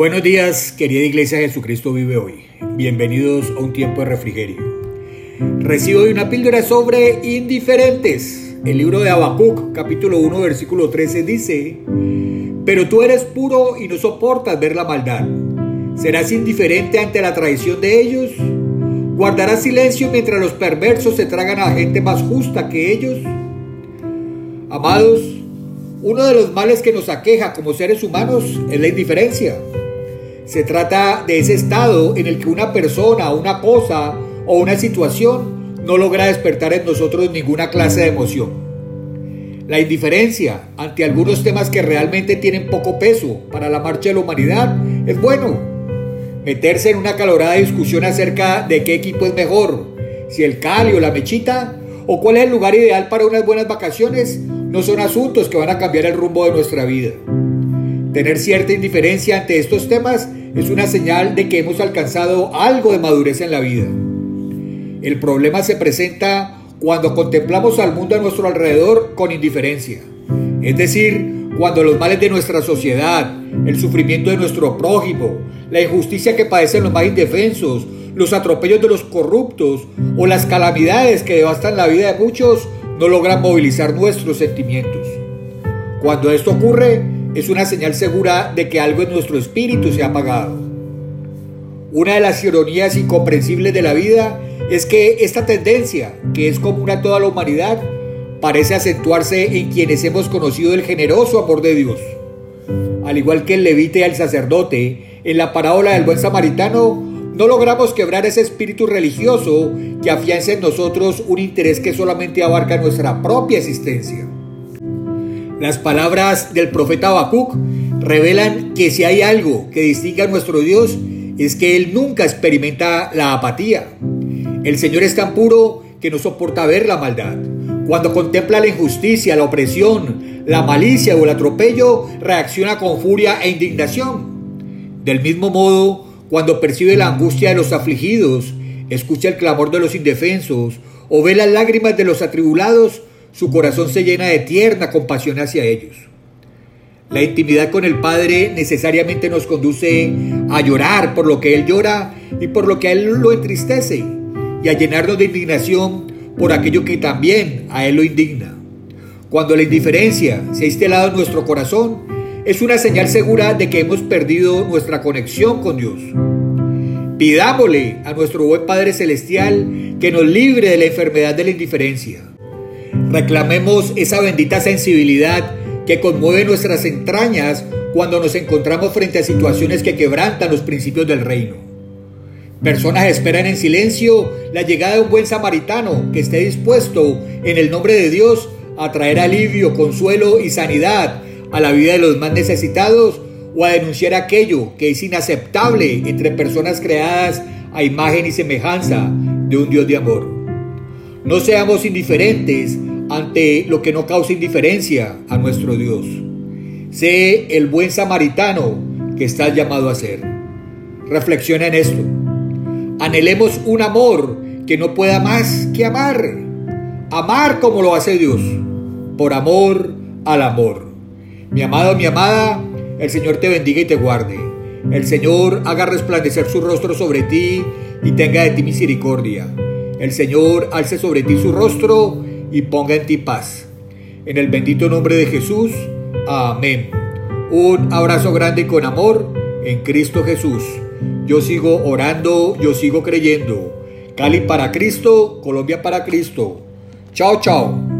Buenos días, querida Iglesia Jesucristo vive hoy. Bienvenidos a un tiempo de refrigerio. Recibo hoy una píldora sobre indiferentes. El libro de Habacuc, capítulo 1, versículo 13 dice: Pero tú eres puro y no soportas ver la maldad. ¿Serás indiferente ante la traición de ellos? ¿Guardarás silencio mientras los perversos se tragan a gente más justa que ellos? Amados, uno de los males que nos aqueja como seres humanos es la indiferencia. Se trata de ese estado en el que una persona, una cosa o una situación no logra despertar en nosotros ninguna clase de emoción. La indiferencia ante algunos temas que realmente tienen poco peso para la marcha de la humanidad es bueno. Meterse en una calorada discusión acerca de qué equipo es mejor, si el Cali o la Mechita, o cuál es el lugar ideal para unas buenas vacaciones, no son asuntos que van a cambiar el rumbo de nuestra vida. Tener cierta indiferencia ante estos temas es una señal de que hemos alcanzado algo de madurez en la vida. El problema se presenta cuando contemplamos al mundo a nuestro alrededor con indiferencia. Es decir, cuando los males de nuestra sociedad, el sufrimiento de nuestro prójimo, la injusticia que padecen los más indefensos, los atropellos de los corruptos o las calamidades que devastan la vida de muchos no logran movilizar nuestros sentimientos. Cuando esto ocurre, es una señal segura de que algo en nuestro espíritu se ha apagado. Una de las ironías incomprensibles de la vida es que esta tendencia, que es común a toda la humanidad, parece acentuarse en quienes hemos conocido el generoso amor de Dios. Al igual que el levite el sacerdote, en la parábola del buen samaritano, no logramos quebrar ese espíritu religioso que afianza en nosotros un interés que solamente abarca nuestra propia existencia. Las palabras del profeta Habacuc revelan que si hay algo que distingue a nuestro Dios es que Él nunca experimenta la apatía. El Señor es tan puro que no soporta ver la maldad. Cuando contempla la injusticia, la opresión, la malicia o el atropello, reacciona con furia e indignación. Del mismo modo, cuando percibe la angustia de los afligidos, escucha el clamor de los indefensos o ve las lágrimas de los atribulados, su corazón se llena de tierna compasión hacia ellos. La intimidad con el Padre necesariamente nos conduce a llorar por lo que Él llora y por lo que a Él lo entristece, y a llenarnos de indignación por aquello que también a Él lo indigna. Cuando la indiferencia se ha instalado en nuestro corazón, es una señal segura de que hemos perdido nuestra conexión con Dios. Pidámosle a nuestro buen Padre Celestial que nos libre de la enfermedad de la indiferencia. Reclamemos esa bendita sensibilidad que conmueve nuestras entrañas cuando nos encontramos frente a situaciones que quebrantan los principios del reino. Personas esperan en silencio la llegada de un buen samaritano que esté dispuesto, en el nombre de Dios, a traer alivio, consuelo y sanidad a la vida de los más necesitados o a denunciar aquello que es inaceptable entre personas creadas a imagen y semejanza de un Dios de amor. No seamos indiferentes ante lo que no causa indiferencia a nuestro Dios. Sé el buen samaritano que estás llamado a ser. Reflexiona en esto. Anhelemos un amor que no pueda más que amar. Amar como lo hace Dios. Por amor al amor. Mi amado, mi amada, el Señor te bendiga y te guarde. El Señor haga resplandecer su rostro sobre ti y tenga de ti misericordia. El Señor alce sobre ti su rostro y ponga en ti paz. En el bendito nombre de Jesús. Amén. Un abrazo grande y con amor en Cristo Jesús. Yo sigo orando, yo sigo creyendo. Cali para Cristo, Colombia para Cristo. Chao, chao.